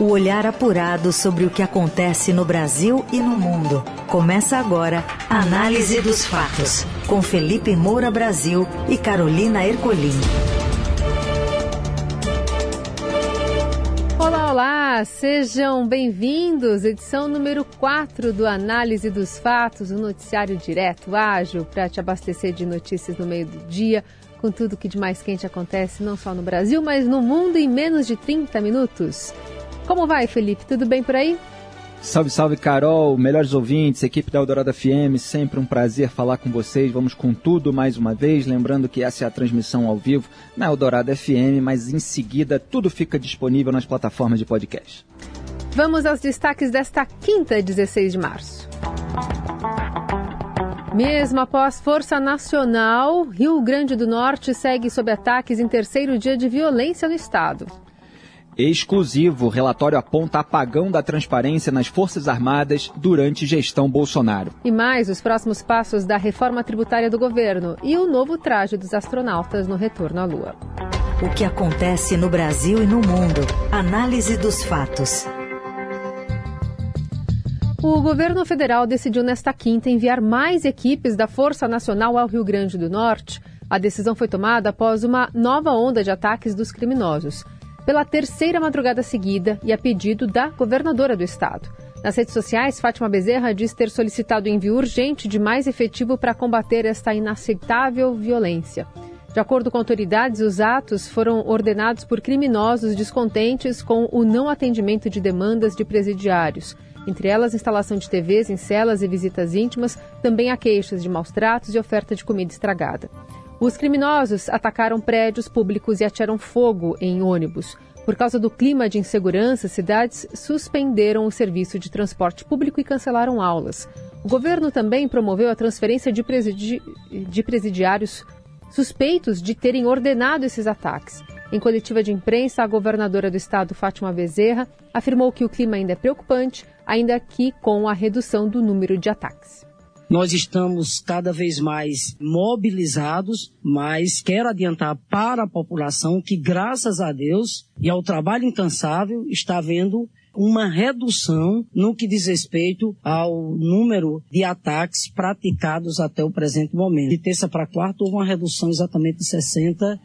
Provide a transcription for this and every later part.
O olhar apurado sobre o que acontece no Brasil e no mundo. Começa agora a Análise dos Fatos, com Felipe Moura Brasil e Carolina Ercolim. Olá, olá! Sejam bem-vindos! Edição número 4 do Análise dos Fatos, um noticiário direto, ágil, para te abastecer de notícias no meio do dia, com tudo que de mais quente acontece, não só no Brasil, mas no mundo em menos de 30 minutos. Como vai, Felipe? Tudo bem por aí? Salve, salve, Carol, melhores ouvintes, equipe da Eldorado FM, sempre um prazer falar com vocês. Vamos com tudo mais uma vez, lembrando que essa é a transmissão ao vivo na Eldorado FM, mas em seguida tudo fica disponível nas plataformas de podcast. Vamos aos destaques desta quinta, 16 de março. Mesmo após Força Nacional, Rio Grande do Norte segue sob ataques em terceiro dia de violência no estado. Exclusivo, o relatório aponta apagão da transparência nas Forças Armadas durante gestão Bolsonaro. E mais os próximos passos da reforma tributária do governo e o novo traje dos astronautas no retorno à Lua. O que acontece no Brasil e no mundo. Análise dos fatos. O governo federal decidiu nesta quinta enviar mais equipes da Força Nacional ao Rio Grande do Norte. A decisão foi tomada após uma nova onda de ataques dos criminosos pela terceira madrugada seguida e a pedido da governadora do estado. Nas redes sociais, Fátima Bezerra diz ter solicitado envio urgente de mais efetivo para combater esta inaceitável violência. De acordo com autoridades, os atos foram ordenados por criminosos descontentes com o não atendimento de demandas de presidiários. Entre elas, instalação de TVs em celas e visitas íntimas, também há queixas de maus tratos e oferta de comida estragada. Os criminosos atacaram prédios públicos e atiraram fogo em ônibus. Por causa do clima de insegurança, cidades suspenderam o serviço de transporte público e cancelaram aulas. O governo também promoveu a transferência de, presidi de presidiários suspeitos de terem ordenado esses ataques. Em coletiva de imprensa, a governadora do estado, Fátima Bezerra, afirmou que o clima ainda é preocupante, ainda que com a redução do número de ataques. Nós estamos cada vez mais mobilizados, mas quero adiantar para a população que, graças a Deus e ao trabalho incansável, está havendo uma redução no que diz respeito ao número de ataques praticados até o presente momento. De terça para quarta houve uma redução exatamente de 60%.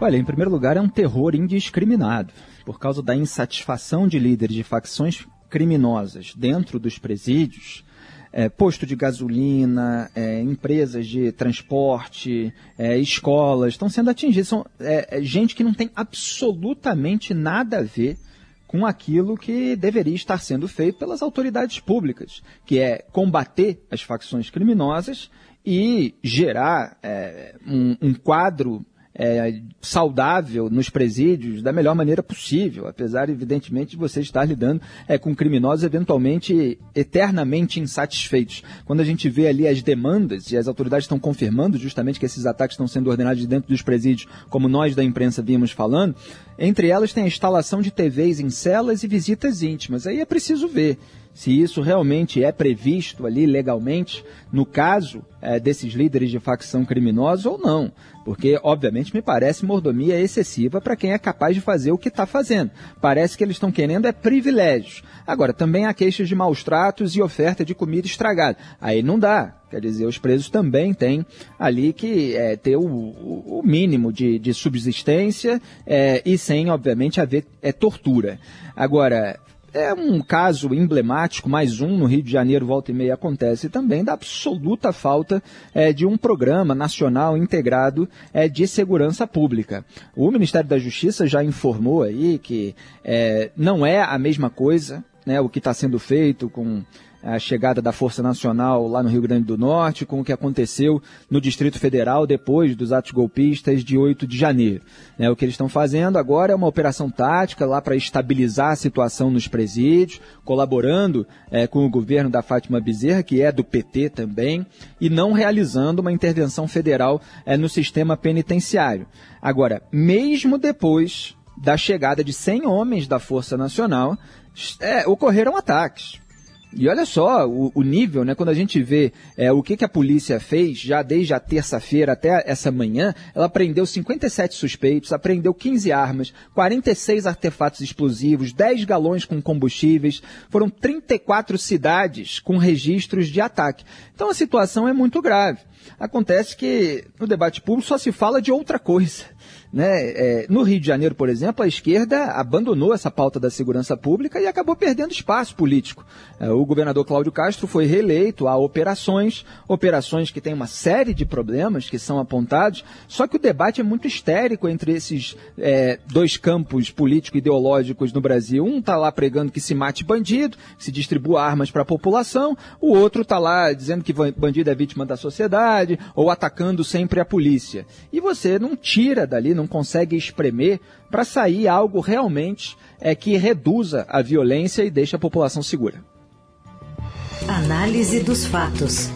Olha, em primeiro lugar, é um terror indiscriminado. Por causa da insatisfação de líderes de facções criminosas dentro dos presídios, é, posto de gasolina, é, empresas de transporte, é, escolas, estão sendo atingidas. São é, é, gente que não tem absolutamente nada a ver com aquilo que deveria estar sendo feito pelas autoridades públicas, que é combater as facções criminosas e gerar é, um, um quadro é, saudável nos presídios da melhor maneira possível, apesar, evidentemente, de você estar lidando é, com criminosos eventualmente eternamente insatisfeitos. Quando a gente vê ali as demandas, e as autoridades estão confirmando justamente que esses ataques estão sendo ordenados dentro dos presídios, como nós da imprensa vimos falando, entre elas tem a instalação de TVs em celas e visitas íntimas. Aí é preciso ver se isso realmente é previsto ali legalmente, no caso é, desses líderes de facção criminosa ou não. Porque, obviamente, me parece mordomia excessiva para quem é capaz de fazer o que está fazendo. Parece que eles estão querendo é privilégios. Agora, também há queixas de maus tratos e oferta de comida estragada. Aí não dá. Quer dizer, os presos também têm ali que é, ter o, o, mínimo de, de subsistência é, e sem, obviamente, haver é, tortura. Agora, é um caso emblemático, mais um no Rio de Janeiro, volta e meia acontece também, da absoluta falta é, de um programa nacional integrado é, de segurança pública. O Ministério da Justiça já informou aí que é, não é a mesma coisa né, o que está sendo feito com a chegada da Força Nacional lá no Rio Grande do Norte, com o que aconteceu no Distrito Federal depois dos atos golpistas de 8 de janeiro. É, o que eles estão fazendo agora é uma operação tática lá para estabilizar a situação nos presídios, colaborando é, com o governo da Fátima Bezerra, que é do PT também, e não realizando uma intervenção federal é, no sistema penitenciário. Agora, mesmo depois da chegada de 100 homens da Força Nacional, é, ocorreram ataques E olha só o, o nível, né? Quando a gente vê é, o que, que a polícia fez já desde a terça-feira até essa manhã, ela prendeu 57 suspeitos, apreendeu 15 armas, 46 artefatos explosivos, 10 galões com combustíveis, foram 34 cidades com registros de ataque. Então a situação é muito grave. Acontece que no debate público só se fala de outra coisa. Né? É, no Rio de Janeiro, por exemplo, a esquerda abandonou essa pauta da segurança pública e acabou perdendo espaço político. É, o governador Cláudio Castro foi reeleito, há operações, operações que têm uma série de problemas que são apontados, só que o debate é muito histérico entre esses é, dois campos político-ideológicos no Brasil. Um está lá pregando que se mate bandido, que se distribua armas para a população, o outro está lá dizendo que bandido é vítima da sociedade ou atacando sempre a polícia. E você não tira dali, não não consegue espremer para sair algo realmente é, que reduza a violência e deixe a população segura. Análise dos fatos.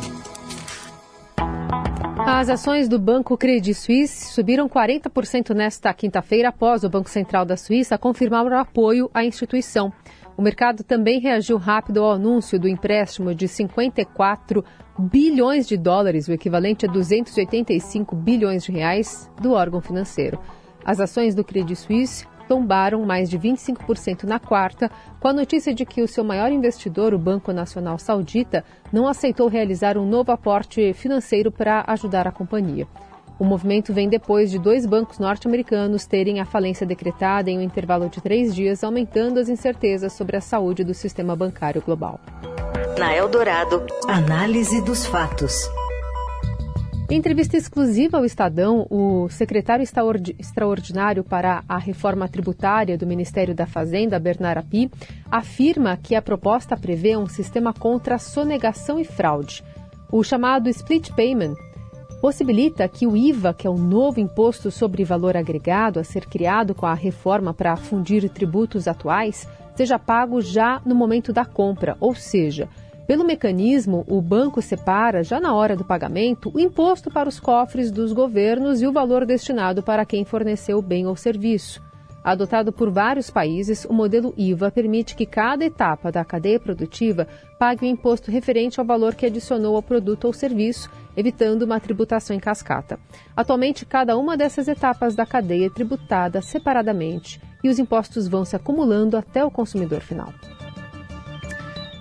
As ações do Banco Credit Suisse subiram 40% nesta quinta-feira após o Banco Central da Suíça confirmar o apoio à instituição. O mercado também reagiu rápido ao anúncio do empréstimo de 54 bilhões de dólares, o equivalente a 285 bilhões de reais, do órgão financeiro. As ações do Credit Suisse tombaram mais de 25% na quarta, com a notícia de que o seu maior investidor, o Banco Nacional Saudita, não aceitou realizar um novo aporte financeiro para ajudar a companhia. O movimento vem depois de dois bancos norte-americanos terem a falência decretada em um intervalo de três dias, aumentando as incertezas sobre a saúde do sistema bancário global. Na Eldorado, análise dos fatos. Em entrevista exclusiva ao Estadão, o secretário extraordinário para a reforma tributária do Ministério da Fazenda, Bernard Api, afirma que a proposta prevê um sistema contra sonegação e fraude. O chamado split payment possibilita que o IVA, que é o novo imposto sobre valor agregado a ser criado com a reforma para fundir tributos atuais, seja pago já no momento da compra, ou seja, pelo mecanismo, o banco separa, já na hora do pagamento, o imposto para os cofres dos governos e o valor destinado para quem forneceu o bem ou serviço. Adotado por vários países, o modelo IVA permite que cada etapa da cadeia produtiva pague o imposto referente ao valor que adicionou ao produto ou serviço, evitando uma tributação em cascata. Atualmente, cada uma dessas etapas da cadeia é tributada separadamente e os impostos vão se acumulando até o consumidor final.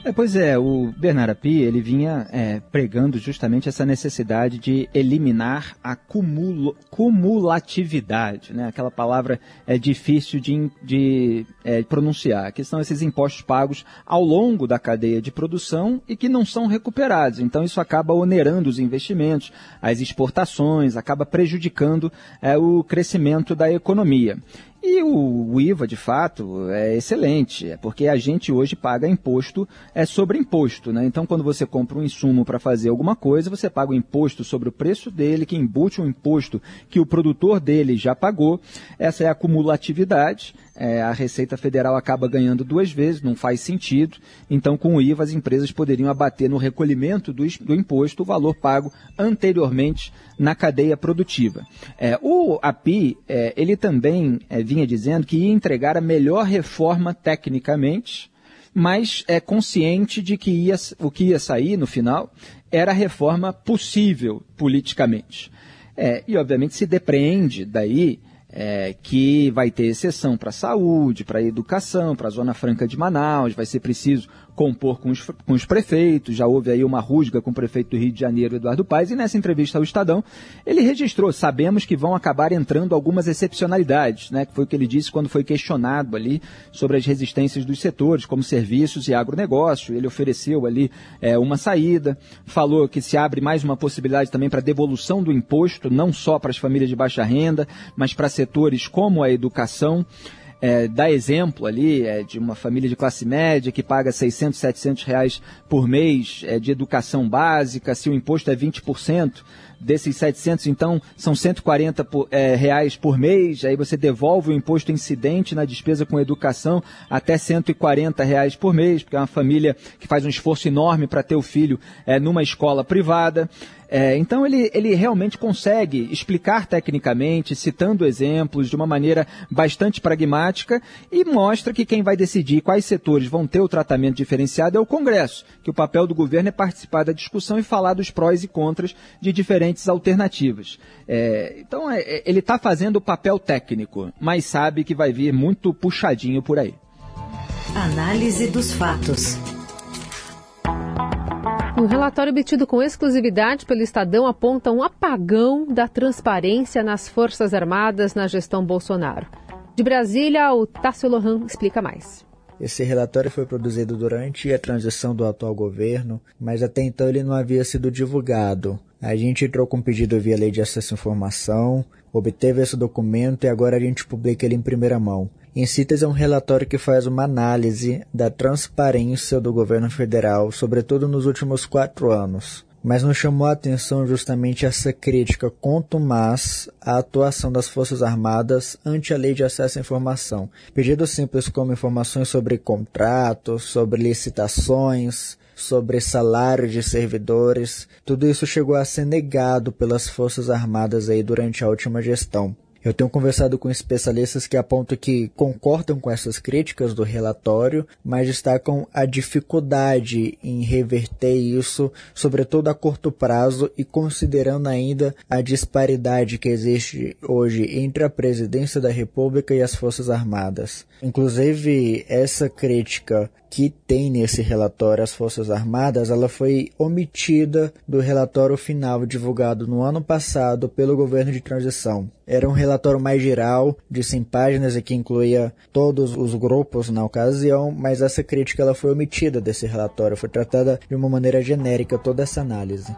É, pois é, o Bernard Api, ele vinha é, pregando justamente essa necessidade de eliminar a cumulo, cumulatividade, né? aquela palavra é difícil de, de é, pronunciar, que são esses impostos pagos ao longo da cadeia de produção e que não são recuperados. Então isso acaba onerando os investimentos, as exportações, acaba prejudicando é, o crescimento da economia. E o, o, IVA, de fato, é excelente, é porque a gente hoje paga imposto é sobre imposto, né? Então, quando você compra um insumo para fazer alguma coisa, você paga o imposto sobre o preço dele, que embute um imposto que o produtor dele já pagou. Essa é a cumulatividade é, a Receita Federal acaba ganhando duas vezes, não faz sentido. Então, com o IVA, as empresas poderiam abater no recolhimento do, do imposto o valor pago anteriormente na cadeia produtiva. É, o API, é, ele também é, vinha dizendo que ia entregar a melhor reforma tecnicamente, mas é consciente de que ia, o que ia sair no final era a reforma possível politicamente. É, e, obviamente, se depreende daí é, que vai ter exceção para saúde, para educação, para a Zona Franca de Manaus, vai ser preciso compor com os, com os prefeitos, já houve aí uma rusga com o prefeito do Rio de Janeiro, Eduardo Paes, e nessa entrevista ao Estadão, ele registrou, sabemos que vão acabar entrando algumas excepcionalidades, né, que foi o que ele disse quando foi questionado ali sobre as resistências dos setores, como serviços e agronegócio, ele ofereceu ali é, uma saída, falou que se abre mais uma possibilidade também para devolução do imposto, não só para as famílias de baixa renda, mas para setores como a educação, é, dá exemplo ali é, de uma família de classe média que paga 600, 700 reais por mês é, de educação básica, se o imposto é 20%, Desses 700, então, são 140 por, é, reais por mês. Aí você devolve o imposto incidente na despesa com educação até 140 reais por mês, porque é uma família que faz um esforço enorme para ter o filho é, numa escola privada. É, então ele, ele realmente consegue explicar tecnicamente, citando exemplos de uma maneira bastante pragmática e mostra que quem vai decidir quais setores vão ter o tratamento diferenciado é o Congresso, que o papel do governo é participar da discussão e falar dos prós e contras de diferentes alternativas. É, então é, é ele está fazendo o papel técnico, mas sabe que vai vir muito puxadinho por aí. Análise dos fatos. Um relatório obtido com exclusividade pelo Estadão aponta um apagão da transparência nas Forças Armadas na gestão Bolsonaro. De Brasília, o Tássio Lohan explica mais. Esse relatório foi produzido durante a transição do atual governo, mas até então ele não havia sido divulgado. A gente entrou com um pedido via Lei de Acesso à Informação, obteve esse documento e agora a gente publica ele em primeira mão. Em síntese, é um relatório que faz uma análise da transparência do governo federal, sobretudo nos últimos quatro anos. Mas nos chamou a atenção justamente essa crítica contumaz à atuação das Forças Armadas ante a Lei de Acesso à Informação. Pedidos simples como informações sobre contratos, sobre licitações, sobre salário de servidores, tudo isso chegou a ser negado pelas Forças Armadas aí durante a última gestão. Eu tenho conversado com especialistas que apontam que concordam com essas críticas do relatório, mas destacam a dificuldade em reverter isso, sobretudo a curto prazo e considerando ainda a disparidade que existe hoje entre a presidência da República e as Forças Armadas. Inclusive, essa crítica que tem nesse relatório as Forças Armadas, ela foi omitida do relatório final divulgado no ano passado pelo governo de transição. Era um relatório mais geral, de 100 páginas, e que incluía todos os grupos na ocasião, mas essa crítica ela foi omitida desse relatório, foi tratada de uma maneira genérica toda essa análise.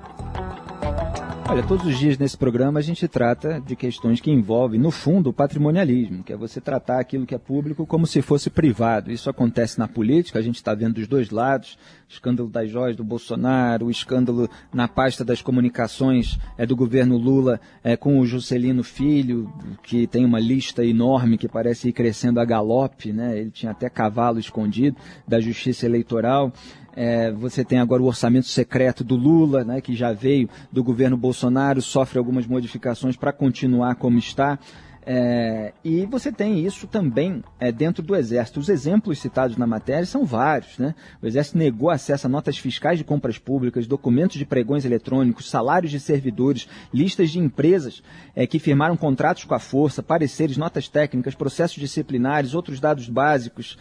Olha, todos os dias nesse programa a gente trata de questões que envolvem, no fundo, o patrimonialismo, que é você tratar aquilo que é público como se fosse privado. Isso acontece na política, a gente está vendo dos dois lados, o escândalo das joias do Bolsonaro, o escândalo na pasta das comunicações é, do governo Lula é, com o Juscelino Filho, que tem uma lista enorme que parece ir crescendo a galope, né? ele tinha até cavalo escondido da justiça eleitoral. É, você tem agora o orçamento secreto do Lula, né, que já veio do governo Bolsonaro, sofre algumas modificações para continuar como está. É, e você tem isso também é, dentro do Exército. Os exemplos citados na matéria são vários. Né? O Exército negou acesso a notas fiscais de compras públicas, documentos de pregões eletrônicos, salários de servidores, listas de empresas é, que firmaram contratos com a força, pareceres, notas técnicas, processos disciplinares, outros dados básicos.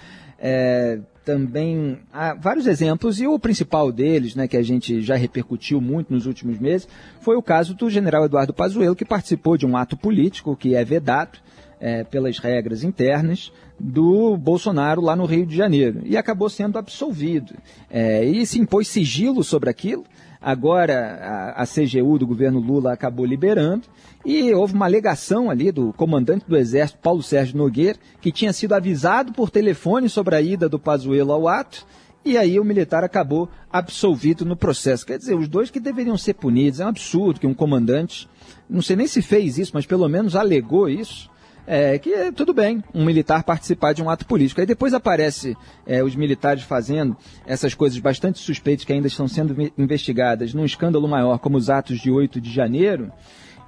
Também há vários exemplos, e o principal deles, né, que a gente já repercutiu muito nos últimos meses, foi o caso do general Eduardo Pazuello, que participou de um ato político que é vedado é, pelas regras internas do Bolsonaro lá no Rio de Janeiro, e acabou sendo absolvido. É, e se impôs sigilo sobre aquilo, Agora a, a, CGU do governo Lula acabou liberando e houve uma alegação ali do comandante do Exército, Paulo Sérgio Nogueira, que tinha sido avisado por telefone sobre a ida do Pazuello ao ato e aí o militar acabou absolvido no processo. Quer dizer, os dois que deveriam ser punidos. É um absurdo que um comandante, não sei nem se fez isso, mas pelo menos alegou isso é, que é, tudo bem um militar participar de um ato político. Aí depois aparece é, os militares fazendo essas coisas bastante suspeitas que ainda estão sendo investigadas num escândalo maior, como os atos de 8 de janeiro.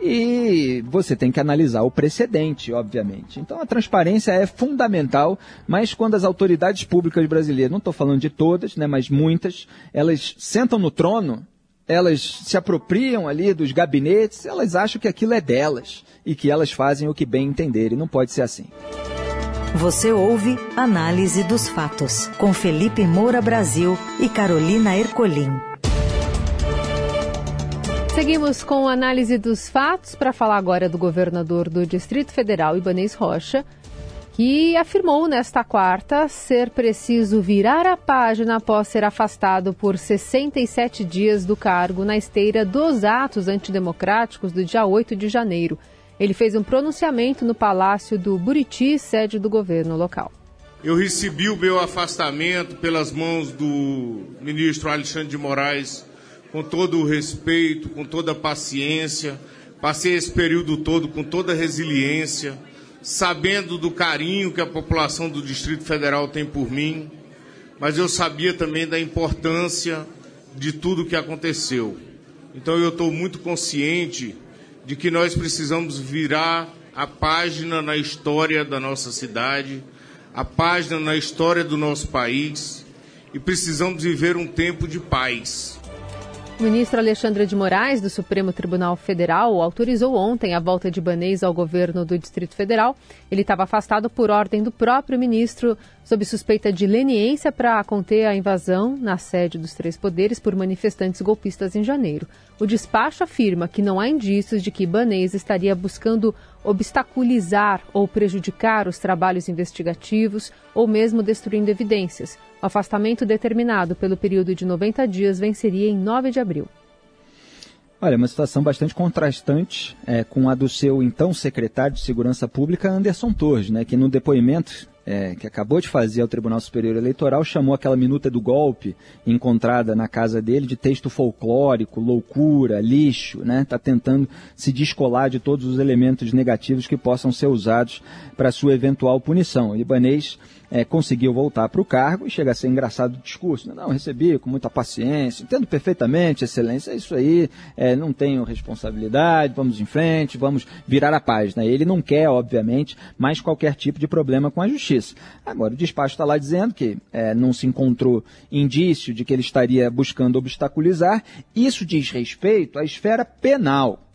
E você tem que analisar o precedente, obviamente. Então a transparência é fundamental, mas quando as autoridades públicas brasileiras, não estou falando de todas, né, mas muitas, elas sentam no trono, elas se apropriam ali dos gabinetes, elas acham que aquilo é delas e que elas fazem o que bem entenderem. Não pode ser assim. Você ouve Análise dos Fatos, com Felipe Moura Brasil e Carolina Ercolim. Seguimos com a análise dos fatos para falar agora do governador do Distrito Federal, Ibanez Rocha, que afirmou nesta quarta ser preciso virar a página após ser afastado por 67 dias do cargo na esteira dos atos antidemocráticos do dia 8 de janeiro. Ele fez um pronunciamento no Palácio do Buriti, sede do governo local. Eu recebi o meu afastamento pelas mãos do ministro Alexandre de Moraes com todo o respeito, com toda a paciência. Passei esse período todo com toda a resiliência, sabendo do carinho que a população do Distrito Federal tem por mim, mas eu sabia também da importância de tudo que aconteceu. Então eu estou muito consciente de que nós precisamos virar a página na história da nossa cidade, a página na história do nosso país e precisamos viver um tempo de paz. O ministro Alexandre de Moraes, do Supremo Tribunal Federal, autorizou ontem a volta de Banês ao governo do Distrito Federal. Ele estava afastado por ordem do próprio ministro, sob suspeita de leniência para conter a invasão na sede dos três poderes por manifestantes golpistas em janeiro. O despacho afirma que não há indícios de que Banês estaria buscando obstaculizar ou prejudicar os trabalhos investigativos ou mesmo destruindo evidências. O afastamento determinado pelo período de 90 dias venceria em 9 de abril. Olha, uma situação bastante contrastante é, com a do seu então secretário de Segurança Pública, Anderson Torres, né, que no depoimento é, que acabou de fazer ao Tribunal Superior Eleitoral, chamou aquela minuta do golpe encontrada na casa dele de texto folclórico, loucura, lixo, né? Está tentando se descolar de todos os elementos negativos que possam ser usados para sua eventual punição. O libanês é, conseguiu voltar para o cargo e chega a ser engraçado o discurso. Né? Não, recebi com muita paciência, entendo perfeitamente, excelência, é isso aí, é, não tenho responsabilidade, vamos em frente, vamos virar a página. Ele não quer, obviamente, mais qualquer tipo de problema com a justiça. Agora, o despacho está lá dizendo que é, não se encontrou indício de que ele estaria buscando obstaculizar. Isso diz respeito à esfera penal.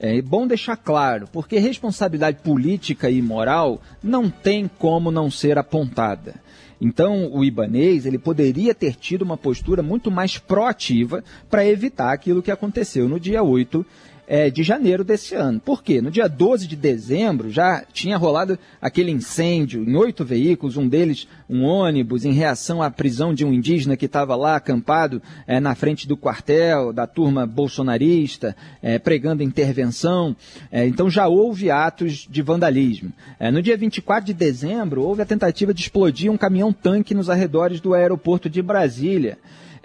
É bom deixar claro, porque responsabilidade política e moral não tem como não ser apontada. Então, o ibanês ele poderia ter tido uma postura muito mais proativa para evitar aquilo que aconteceu no dia 8 é, de janeiro desse ano. Por quê? No dia 12 de dezembro já tinha rolado aquele incêndio em oito veículos, um deles um ônibus, em reação à prisão de um indígena que estava lá acampado é, na frente do quartel da turma bolsonarista, é, pregando intervenção. É, então já houve atos de vandalismo. É, no dia 24 de dezembro, houve a tentativa de explodir um caminhão-tanque nos arredores do aeroporto de Brasília.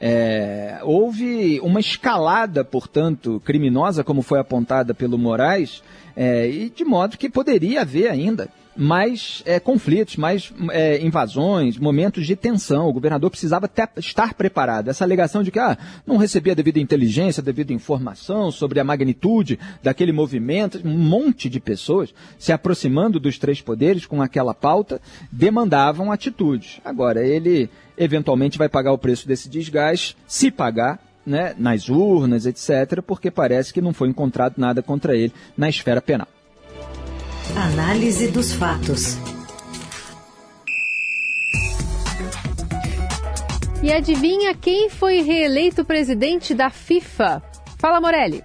É, houve uma escalada, portanto, criminosa, como foi apontada pelo Moraes, é, e de modo que poderia haver ainda mais é, conflitos, mais é, invasões, momentos de tensão. O governador precisava ter, estar preparado. Essa alegação de que ah, não recebia devida inteligência, devida informação sobre a magnitude daquele movimento, um monte de pessoas se aproximando dos três poderes com aquela pauta demandavam atitudes. Agora, ele eventualmente vai pagar o preço desse desgaste, se pagar, né, nas urnas, etc., porque parece que não foi encontrado nada contra ele na esfera penal. Análise dos fatos. E adivinha quem foi reeleito presidente da FIFA? Fala, Morelli.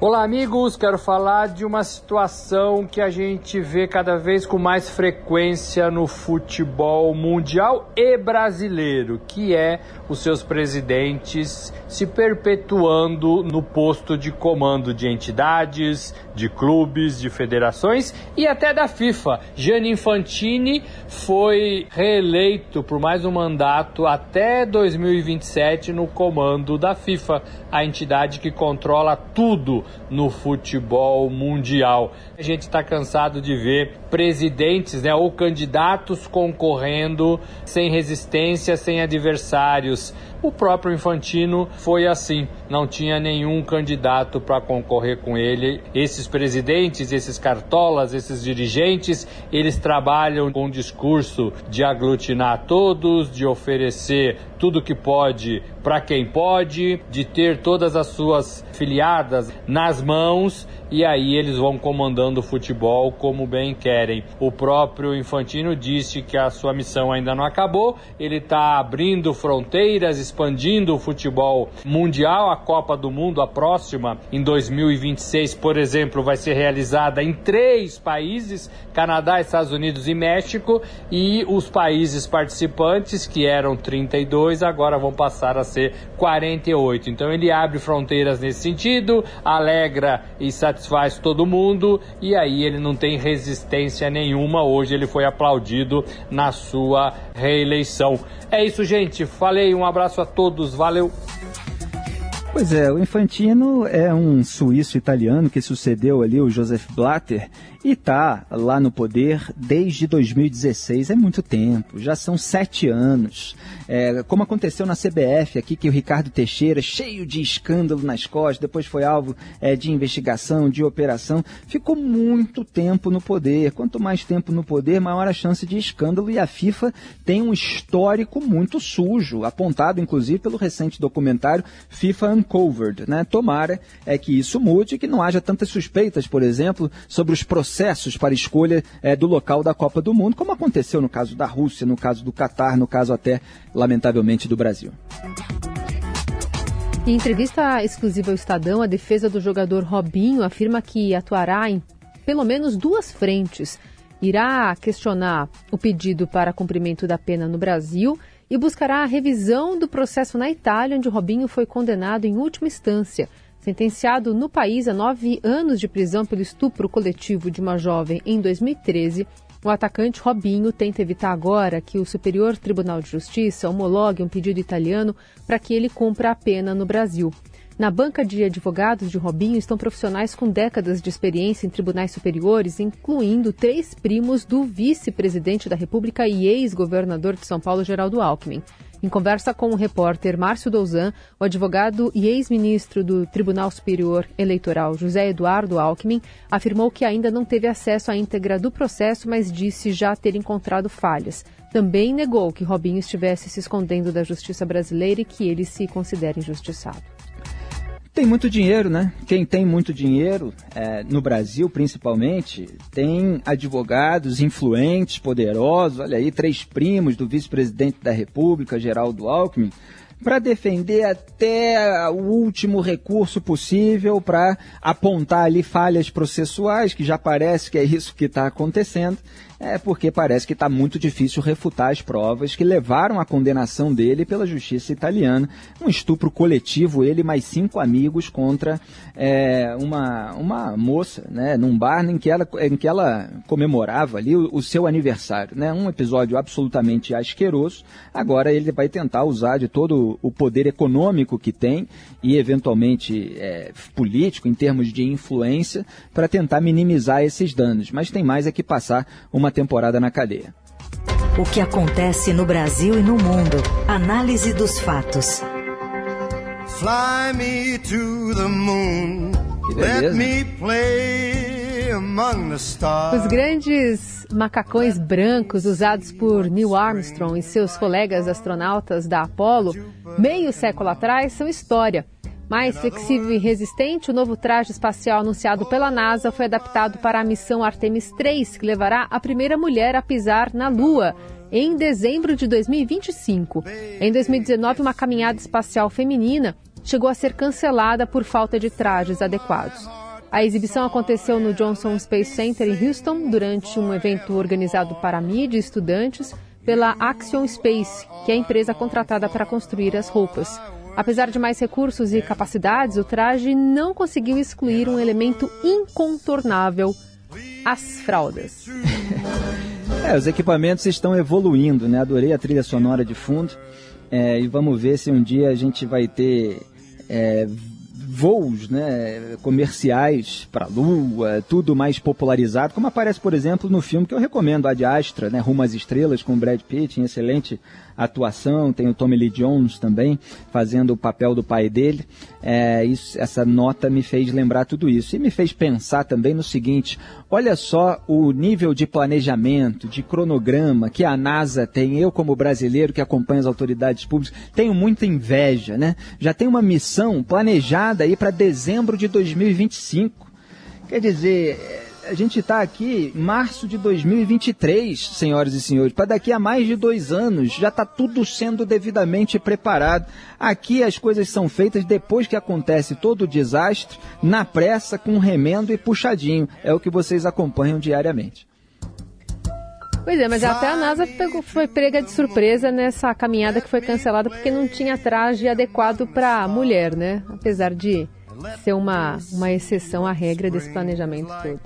Olá, amigos. Quero falar de uma situação que a gente vê cada vez com mais frequência no futebol mundial e brasileiro, que é os seus presidentes se perpetuando no posto de comando de entidades, de clubes, de federações e até da FIFA. Gianni Infantini foi reeleito por mais um mandato até 2027 no comando da FIFA, a entidade que controla tudo no futebol mundial. A gente está cansado de ver presidentes né, ou candidatos concorrendo sem resistência, sem adversários. was O próprio Infantino foi assim, não tinha nenhum candidato para concorrer com ele. Esses presidentes, esses cartolas, esses dirigentes, eles trabalham com o discurso de aglutinar todos, de oferecer tudo que pode para quem pode, de ter todas as suas filiadas nas mãos e aí eles vão comandando o futebol como bem querem. O próprio Infantino disse que a sua missão ainda não acabou, ele está abrindo fronteiras, expandindo o futebol mundial. A Copa do Mundo, a próxima, em 2026, por exemplo, vai ser realizada em três países: Canadá, Estados Unidos e México. E os países participantes, que eram 32, agora vão passar a ser 48. Então ele abre fronteiras nesse sentido, alegra e satisfaz todo mundo, e aí ele não tem resistência nenhuma. Hoje ele foi aplaudido na sua reeleição. É isso, gente. Falei, um abraço a todos, valeu. Pois é, o Infantino é um suíço italiano que sucedeu ali o Joseph Blatter e está lá no poder desde 2016. É muito tempo, já são sete anos. É, como aconteceu na CBF aqui, que o Ricardo Teixeira, cheio de escândalo nas costas, depois foi alvo é, de investigação, de operação, ficou muito tempo no poder. Quanto mais tempo no poder, maior a chance de escândalo. E a FIFA tem um histórico muito sujo, apontado inclusive pelo recente documentário FIFA Uncovered. Né? Tomara é que isso mude que não haja tantas suspeitas, por exemplo, sobre os processos processos para escolha é, do local da Copa do Mundo, como aconteceu no caso da Rússia, no caso do Catar, no caso até, lamentavelmente, do Brasil. Em entrevista exclusiva ao Estadão, a defesa do jogador Robinho afirma que atuará em pelo menos duas frentes. Irá questionar o pedido para cumprimento da pena no Brasil e buscará a revisão do processo na Itália, onde Robinho foi condenado em última instância. Sentenciado no país a nove anos de prisão pelo estupro coletivo de uma jovem em 2013, o atacante Robinho tenta evitar agora que o Superior Tribunal de Justiça homologue um pedido italiano para que ele cumpra a pena no Brasil. Na banca de advogados de Robinho estão profissionais com décadas de experiência em tribunais superiores, incluindo três primos do vice-presidente da República e ex-governador de São Paulo, Geraldo Alckmin. Em conversa com o repórter Márcio Douzan, o advogado e ex-ministro do Tribunal Superior Eleitoral, José Eduardo Alckmin, afirmou que ainda não teve acesso à íntegra do processo, mas disse já ter encontrado falhas. Também negou que Robinho estivesse se escondendo da justiça brasileira e que ele se considera injustiçado. Tem muito dinheiro, né? Quem tem muito dinheiro, é, no Brasil principalmente, tem advogados influentes, poderosos. Olha aí, três primos do vice-presidente da República, Geraldo Alckmin, para defender até o último recurso possível para apontar ali falhas processuais, que já parece que é isso que está acontecendo é porque parece que está muito difícil refutar as provas que levaram à condenação dele pela justiça italiana. Um estupro coletivo, ele mais cinco amigos contra é, uma, uma moça, né, num bar em que ela, em que ela comemorava ali o, o seu aniversário. Né, um episódio absolutamente asqueroso. Agora ele vai tentar usar de todo o poder econômico que tem e eventualmente é, político, em termos de influência, para tentar minimizar esses danos. Mas tem mais é que passar uma uma temporada na cadeia. O que acontece no Brasil e no mundo. Análise dos fatos. Fly me to the moon. Let me play among the stars. Os grandes macacões brancos usados por Neil Armstrong e seus colegas astronautas da Apollo meio século atrás são história. Mais flexível e resistente, o novo traje espacial anunciado pela NASA foi adaptado para a missão Artemis 3, que levará a primeira mulher a pisar na Lua em dezembro de 2025. Em 2019, uma caminhada espacial feminina chegou a ser cancelada por falta de trajes adequados. A exibição aconteceu no Johnson Space Center em Houston durante um evento organizado para mídia e estudantes pela Axion Space, que é a empresa contratada para construir as roupas. Apesar de mais recursos e capacidades, o traje não conseguiu excluir um elemento incontornável: as fraldas. é, os equipamentos estão evoluindo, né? Adorei a trilha sonora de fundo. É, e vamos ver se um dia a gente vai ter é, voos né, comerciais para a Lua, tudo mais popularizado, como aparece, por exemplo, no filme que eu recomendo, a de Astra, né, Rumo às Estrelas, com Brad Pitt, em excelente atuação, tem o Tommy Lee Jones também fazendo o papel do pai dele. É, isso, essa nota me fez lembrar tudo isso e me fez pensar também no seguinte: olha só o nível de planejamento, de cronograma que a NASA tem. Eu, como brasileiro que acompanha as autoridades públicas, tenho muita inveja, né? Já tem uma missão planejada aí para dezembro de 2025. Quer dizer, a gente está aqui em março de 2023, senhoras e senhores, para daqui a mais de dois anos, já está tudo sendo devidamente preparado. Aqui as coisas são feitas depois que acontece todo o desastre, na pressa, com remendo e puxadinho. É o que vocês acompanham diariamente. Pois é, mas até a NASA pegou, foi prega de surpresa nessa caminhada que foi cancelada porque não tinha traje adequado para mulher, né? Apesar de ser uma, uma exceção à regra desse planejamento todo.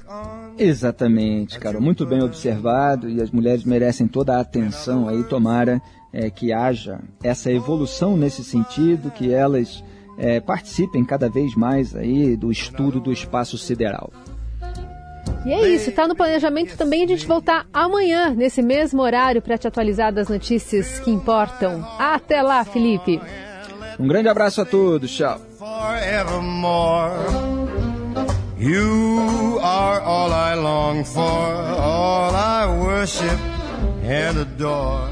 Exatamente, cara. Muito bem observado e as mulheres merecem toda a atenção aí. Tomara é, que haja essa evolução nesse sentido, que elas é, participem cada vez mais aí do estudo do espaço sideral. E é isso, está no planejamento também a gente voltar amanhã, nesse mesmo horário, para te atualizar das notícias que importam. Até lá, Felipe! Um grande abraço a todos, tchau! You are all I long for, all I worship and adore.